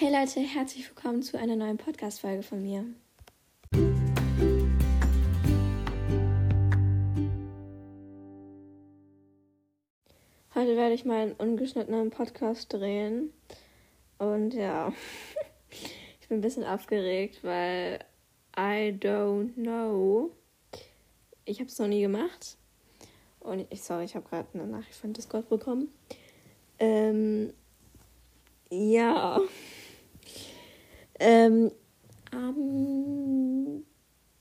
Hey Leute, herzlich willkommen zu einer neuen Podcast-Folge von mir. Heute werde ich mal einen ungeschnittenen Podcast drehen. Und ja, ich bin ein bisschen aufgeregt, weil I don't know. Ich habe es noch nie gemacht. Und ich, sorry, ich habe gerade eine Nachricht von Discord bekommen. Ähm, ja. Ähm, am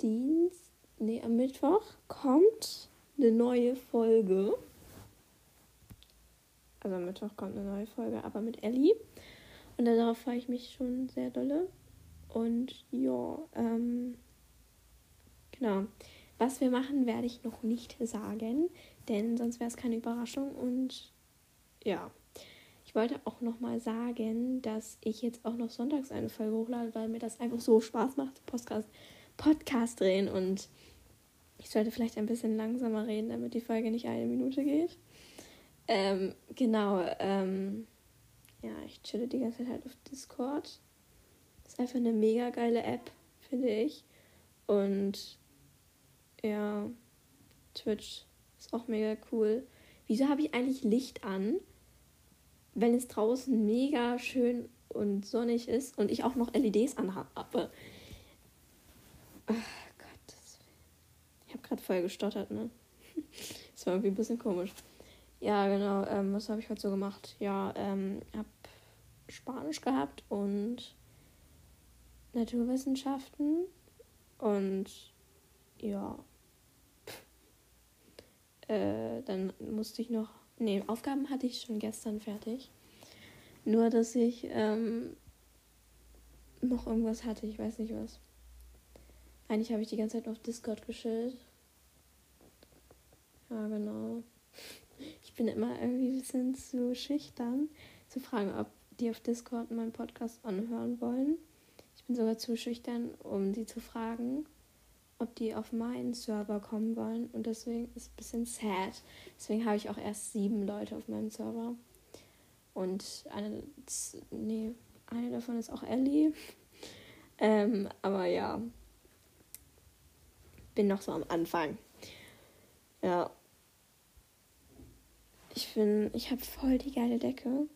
Dienst, nee, am Mittwoch kommt eine neue Folge. Also am Mittwoch kommt eine neue Folge, aber mit Ellie. Und darauf freue ich mich schon sehr dolle. Und ja, ähm, genau. Was wir machen, werde ich noch nicht sagen, denn sonst wäre es keine Überraschung. Und ja. Ich wollte auch noch mal sagen, dass ich jetzt auch noch sonntags eine Folge hochlade, weil mir das einfach so Spaß macht, Podcast, Podcast drehen. Und ich sollte vielleicht ein bisschen langsamer reden, damit die Folge nicht eine Minute geht. Ähm, genau, ähm, ja, ich chille die ganze Zeit halt auf Discord. Ist einfach eine mega geile App, finde ich. Und ja, Twitch ist auch mega cool. Wieso habe ich eigentlich Licht an? Wenn es draußen mega schön und sonnig ist und ich auch noch LEDs anhabe. Ach Gott, ich habe gerade voll gestottert, ne? Das war irgendwie ein bisschen komisch. Ja, genau. Ähm, was habe ich heute so gemacht? Ja, ähm, habe Spanisch gehabt und Naturwissenschaften und ja. Äh, dann musste ich noch Nee, Aufgaben hatte ich schon gestern fertig. Nur, dass ich ähm, noch irgendwas hatte, ich weiß nicht was. Eigentlich habe ich die ganze Zeit auf Discord geschillt. Ja, genau. Ich bin immer irgendwie ein bisschen zu schüchtern, zu fragen, ob die auf Discord meinen Podcast anhören wollen. Ich bin sogar zu schüchtern, um sie zu fragen ob die auf meinen Server kommen wollen. Und deswegen ist es ein bisschen sad. Deswegen habe ich auch erst sieben Leute auf meinem Server. Und eine, nee, eine davon ist auch Ellie. Ähm, aber ja, bin noch so am Anfang. Ja. Ich finde, ich habe voll die geile Decke.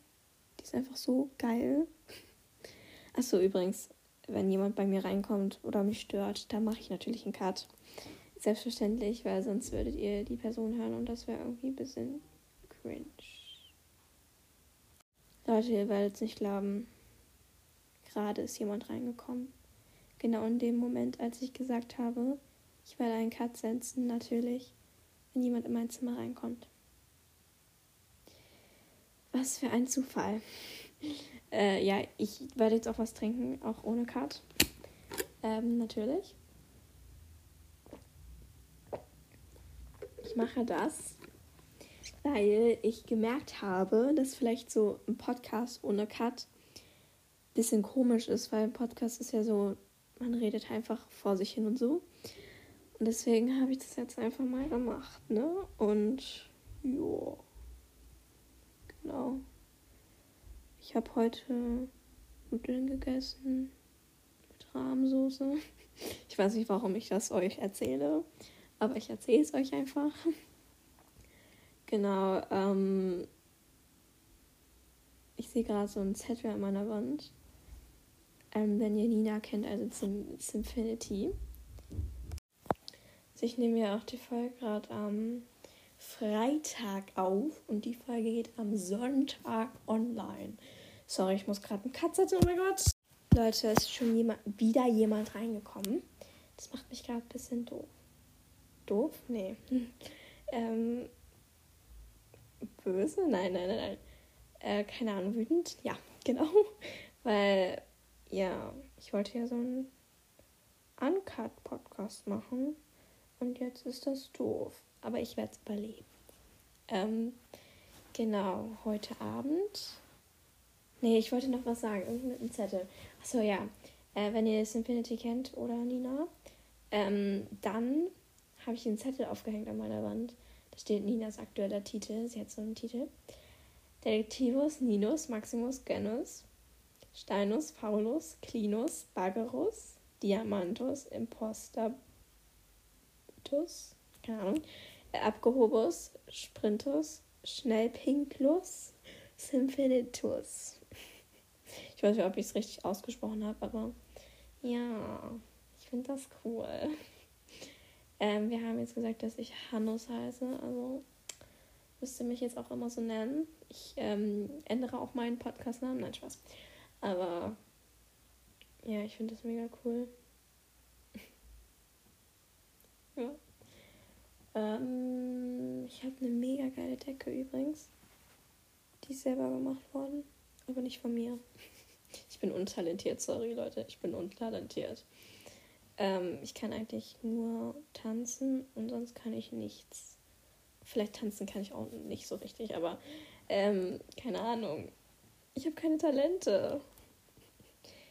Die ist einfach so geil. Achso, übrigens, wenn jemand bei mir reinkommt oder mich stört, dann mache ich natürlich einen Cut. Selbstverständlich, weil sonst würdet ihr die Person hören und das wäre irgendwie ein bisschen cringe. Leute, ihr werdet es nicht glauben. Gerade ist jemand reingekommen. Genau in dem Moment, als ich gesagt habe, ich werde einen Cut setzen, natürlich, wenn jemand in mein Zimmer reinkommt. Was für ein Zufall. Äh, ja, ich werde jetzt auch was trinken, auch ohne Cut. Ähm, natürlich. Ich mache das, weil ich gemerkt habe, dass vielleicht so ein Podcast ohne Cut ein bisschen komisch ist, weil ein Podcast ist ja so, man redet einfach vor sich hin und so. Und deswegen habe ich das jetzt einfach mal gemacht, ne? Und ja. Genau. Ich habe heute Nudeln gegessen mit Rahmsoße. Ich weiß nicht, warum ich das euch erzähle, aber ich erzähle es euch einfach. Genau. Ähm, ich sehe gerade so einen Zettel an meiner Wand. Ähm, wenn ihr Nina kennt, also Sim Simfinity. Also ich nehme ja auch die Folge gerade am Freitag auf und die Folge geht am Sonntag online. Sorry, ich muss gerade einen Cut setzen. Oh mein Gott. Leute, es ist schon jemand, wieder jemand reingekommen. Das macht mich gerade ein bisschen doof. Doof? Nee. ähm, böse? Nein, nein, nein, nein. Äh, keine Ahnung, wütend? Ja, genau. Weil, ja, ich wollte ja so einen Uncut-Podcast machen. Und jetzt ist das doof aber ich werde es überleben. Ähm, genau, heute Abend. Nee, ich wollte noch was sagen, irgendwie mit einem Zettel. Achso, ja. Äh, wenn ihr das Infinity kennt oder Nina, ähm, dann habe ich einen Zettel aufgehängt an meiner Wand. Da steht Ninas aktueller Titel. Sie hat so einen Titel. Detektivus Ninus Maximus Genus Steinus, Faulus, Clinus, Bagerus, Diamantus, Impostatus, keine Ahnung, Abgehobus, Sprintus, Schnellpinklus, Symphilitus. Ich weiß nicht, ob ich es richtig ausgesprochen habe, aber ja, ich finde das cool. Ähm, wir haben jetzt gesagt, dass ich Hannus heiße, also müsste mich jetzt auch immer so nennen. Ich ähm, ändere auch meinen Podcast-Namen, nein, Spaß. Aber ja, ich finde das mega cool. ja. Ähm, ich habe eine mega geile Decke übrigens. Die ist selber gemacht worden, aber nicht von mir. Ich bin untalentiert, sorry Leute, ich bin untalentiert. Ähm, ich kann eigentlich nur tanzen und sonst kann ich nichts. Vielleicht tanzen kann ich auch nicht so richtig, aber ähm, keine Ahnung. Ich habe keine Talente.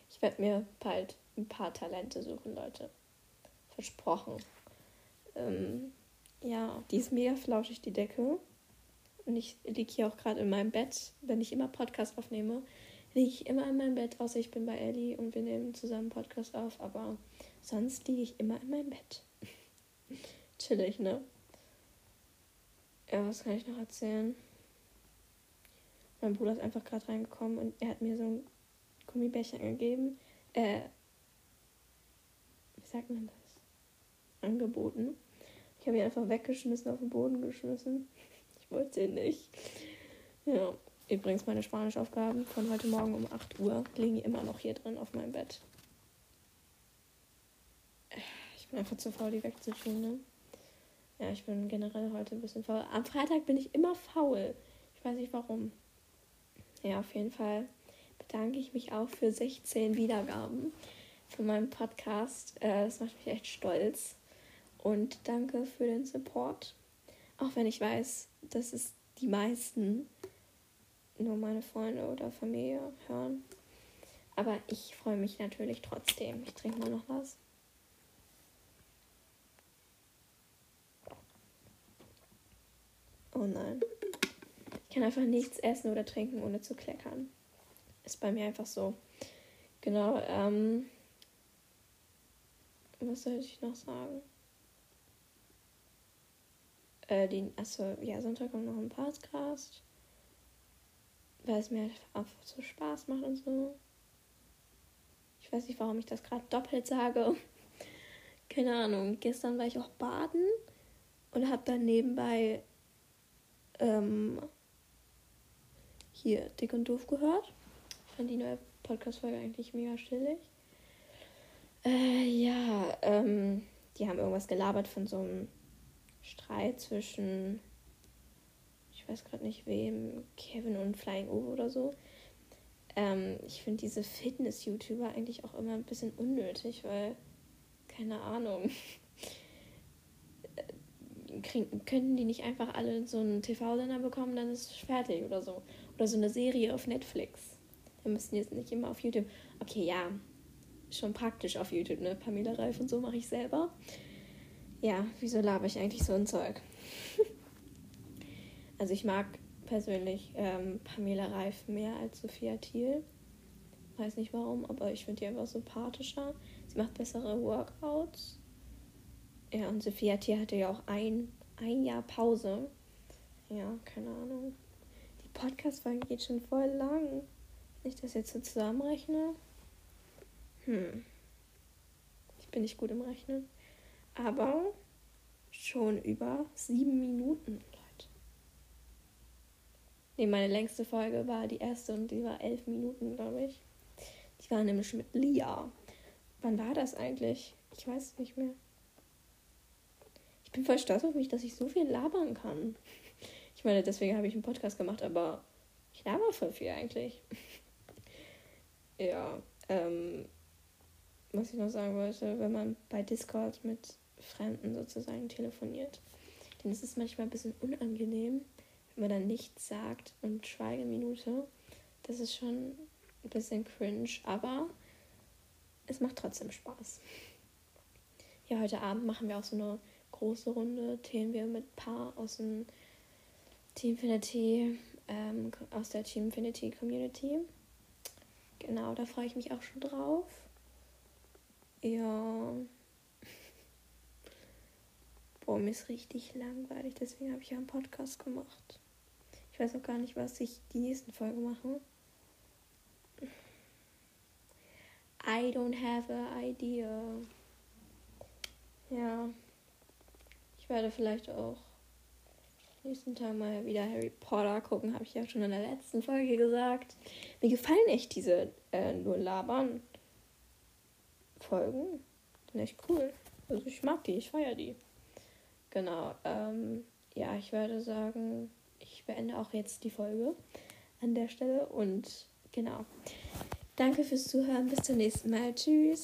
Ich werde mir bald ein paar Talente suchen, Leute. Versprochen. Ähm, ja, die ist mega flauschig, die Decke. Und ich liege hier auch gerade in meinem Bett. Wenn ich immer Podcast aufnehme, liege ich immer in meinem Bett, außer ich bin bei Ellie und wir nehmen zusammen Podcast auf. Aber sonst liege ich immer in meinem Bett. Chillig, ne? Ja, was kann ich noch erzählen? Mein Bruder ist einfach gerade reingekommen und er hat mir so ein Gummibärchen gegeben. Äh, wie sagt man das? Angeboten. Ich habe ihn einfach weggeschmissen, auf den Boden geschmissen. Ich wollte ihn nicht. Ja, übrigens meine Spanisch-Aufgaben von heute Morgen um 8 Uhr liegen immer noch hier drin auf meinem Bett. Ich bin einfach zu faul, die wegzutun, ne? Ja, ich bin generell heute ein bisschen faul. Am Freitag bin ich immer faul. Ich weiß nicht warum. Ja, auf jeden Fall bedanke ich mich auch für 16 Wiedergaben für meinen Podcast. Äh, das macht mich echt stolz. Und danke für den Support. Auch wenn ich weiß, dass es die meisten nur meine Freunde oder Familie hören. Aber ich freue mich natürlich trotzdem. Ich trinke mal noch was. Oh nein. Ich kann einfach nichts essen oder trinken, ohne zu kleckern. Ist bei mir einfach so. Genau, ähm. Was soll ich noch sagen? Äh, die, achso, ja, Sonntag kommt noch ein Podcast. Weil es mir einfach so Spaß macht und so. Ich weiß nicht, warum ich das gerade doppelt sage. Keine Ahnung. Gestern war ich auch baden und habe dann nebenbei ähm, hier Dick und Doof gehört. Ich fand die neue Podcast-Folge eigentlich mega stillig. Äh, ja, ähm, die haben irgendwas gelabert von so einem Streit zwischen, ich weiß gerade nicht wem, Kevin und Flying Uwe oder so. Ähm, ich finde diese Fitness-YouTuber eigentlich auch immer ein bisschen unnötig, weil, keine Ahnung, kriegen, könnten die nicht einfach alle so einen TV-Sender bekommen, dann ist es fertig oder so. Oder so eine Serie auf Netflix. Wir müssen jetzt nicht immer auf YouTube. Okay, ja, schon praktisch auf YouTube, ne? Pamela Reif und so mache ich selber. Ja, wieso laber ich eigentlich so ein Zeug? also ich mag persönlich ähm, Pamela Reif mehr als Sophia Thiel. Weiß nicht warum, aber ich finde die einfach sympathischer. Sie macht bessere Workouts. Ja, und Sophia Thiel hatte ja auch ein, ein Jahr Pause. Ja, keine Ahnung. Podcast-Folge geht schon voll lang. Wenn ich das jetzt so zusammenrechne. Hm. Ich bin nicht gut im Rechnen. Aber schon über sieben Minuten. Nee, meine längste Folge war die erste und die war elf Minuten, glaube ich. Die war nämlich mit Lia. Wann war das eigentlich? Ich weiß es nicht mehr. Ich bin voll stolz auf mich, dass ich so viel labern kann. Ich meine, deswegen habe ich einen Podcast gemacht, aber ich laber voll viel eigentlich. ja, ähm, was ich noch sagen wollte, wenn man bei Discord mit Fremden sozusagen telefoniert, dann ist es manchmal ein bisschen unangenehm, wenn man dann nichts sagt und Schweigeminute. Das ist schon ein bisschen cringe, aber es macht trotzdem Spaß. Ja, heute Abend machen wir auch so eine große Runde, Themen wir mit Paar aus dem Teamfinity, ähm, aus der Teamfinity Community. genau, da freue ich mich auch schon drauf. Ja. Boah, mir ist richtig langweilig, deswegen habe ich ja einen Podcast gemacht. Ich weiß auch gar nicht, was ich die nächsten Folge mache. I don't have an idea. Ja. Ich werde vielleicht auch nächsten Tag mal wieder Harry Potter gucken, habe ich ja schon in der letzten Folge gesagt. Mir gefallen echt diese äh, nur labern Folgen. Sind echt cool. Also ich mag die, ich feiere die. Genau. Ähm, ja, ich werde sagen, ich beende auch jetzt die Folge an der Stelle und genau. Danke fürs Zuhören. Bis zum nächsten Mal. Tschüss.